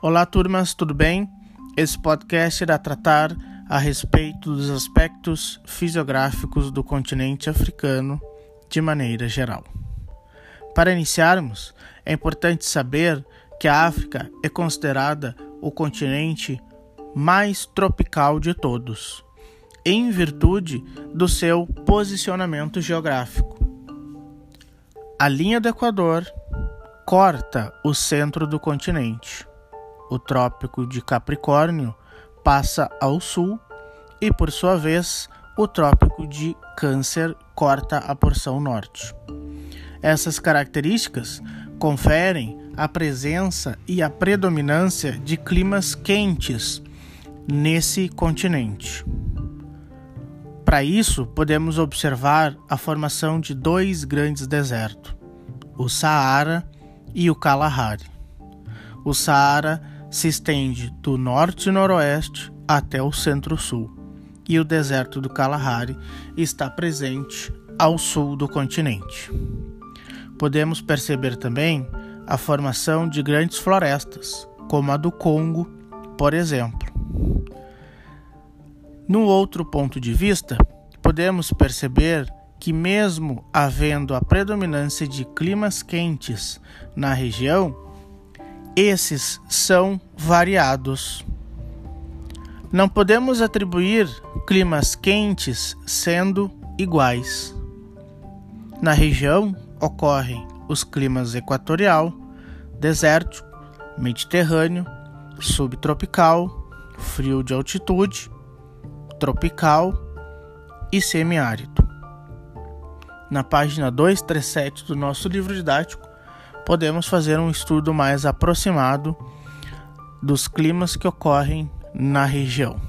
Olá, turmas, tudo bem? Esse podcast irá tratar a respeito dos aspectos fisiográficos do continente africano de maneira geral. Para iniciarmos, é importante saber que a África é considerada o continente mais tropical de todos, em virtude do seu posicionamento geográfico. A linha do Equador corta o centro do continente o Trópico de Capricórnio passa ao sul e, por sua vez, o Trópico de Câncer corta a porção norte. Essas características conferem a presença e a predominância de climas quentes nesse continente. Para isso, podemos observar a formação de dois grandes desertos, o Saara e o Kalahari. O Saara se estende do norte e noroeste até o centro-sul, e o deserto do Kalahari está presente ao sul do continente. Podemos perceber também a formação de grandes florestas, como a do Congo, por exemplo. No outro ponto de vista, podemos perceber que, mesmo havendo a predominância de climas quentes na região, esses são variados. Não podemos atribuir climas quentes sendo iguais. Na região ocorrem os climas equatorial, desértico, mediterrâneo, subtropical, frio de altitude, tropical e semiárido. Na página 237 do nosso livro didático, podemos fazer um estudo mais aproximado dos climas que ocorrem na região.